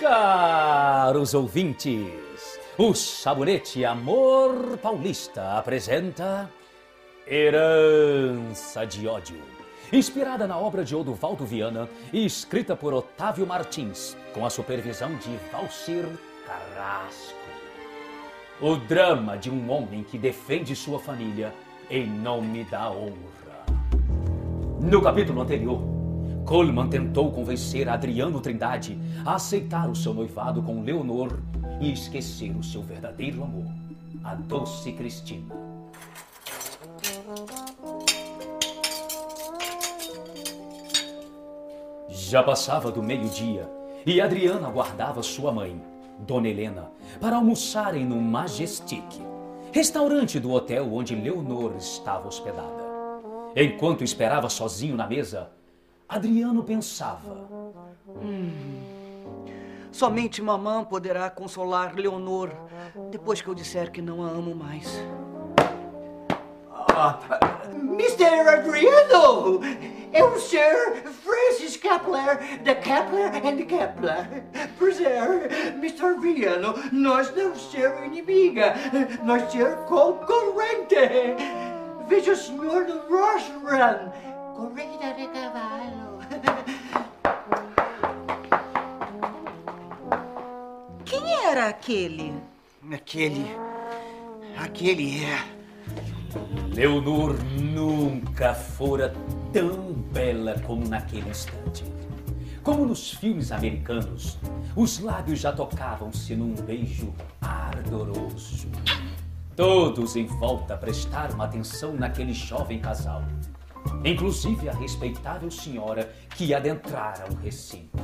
Caros ouvintes, o Sabonete Amor Paulista apresenta Herança de Ódio. Inspirada na obra de Odovaldo Viana e escrita por Otávio Martins, com a supervisão de Valcir Carrasco. O drama de um homem que defende sua família em nome da honra. No capítulo anterior, Coleman tentou convencer Adriano Trindade a aceitar o seu noivado com Leonor e esquecer o seu verdadeiro amor, a doce Cristina. Já passava do meio-dia e Adriana aguardava sua mãe, Dona Helena, para almoçarem no Majestic, restaurante do hotel onde Leonor estava hospedada. Enquanto esperava sozinho na mesa, Adriano pensava. Somente mamã poderá consolar Leonor depois que eu disser que não a amo mais. Mr. Adriano! É o Sir Francis Kepler, da Kepler and Kepler. Prazer, Mr. Adriano, nós não ser inimiga, nós ser concorrente. Veja o senhor no era aquele? Aquele. Aquele é. Leonor nunca fora tão bela como naquele instante. Como nos filmes americanos, os lábios já tocavam-se num beijo ardoroso. Todos em volta prestaram atenção naquele jovem casal, inclusive a respeitável senhora que adentrara o recinto.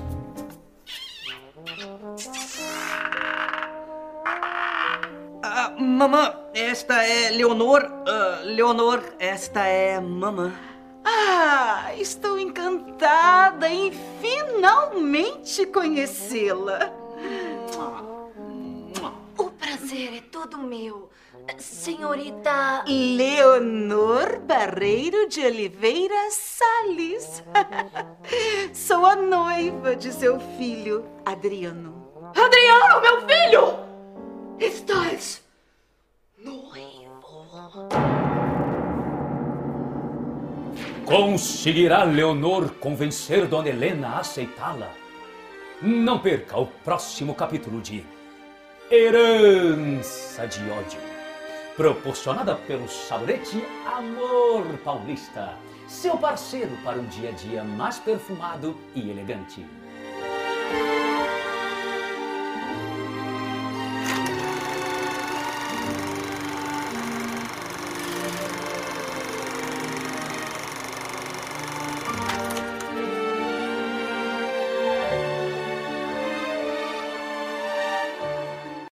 Mamã, esta é Leonor. Ah, Leonor, esta é mamã. Ah, estou encantada em finalmente conhecê-la. O prazer é todo meu. Senhorita. Leonor Barreiro de Oliveira Salles. Sou a noiva de seu filho, Adriano. Adriano, meu filho! Estás Conseguirá Leonor convencer Dona Helena a aceitá-la? Não perca o próximo capítulo de Herança de Ódio, proporcionada pelo Sabonete Amor Paulista, seu parceiro para um dia a dia mais perfumado e elegante.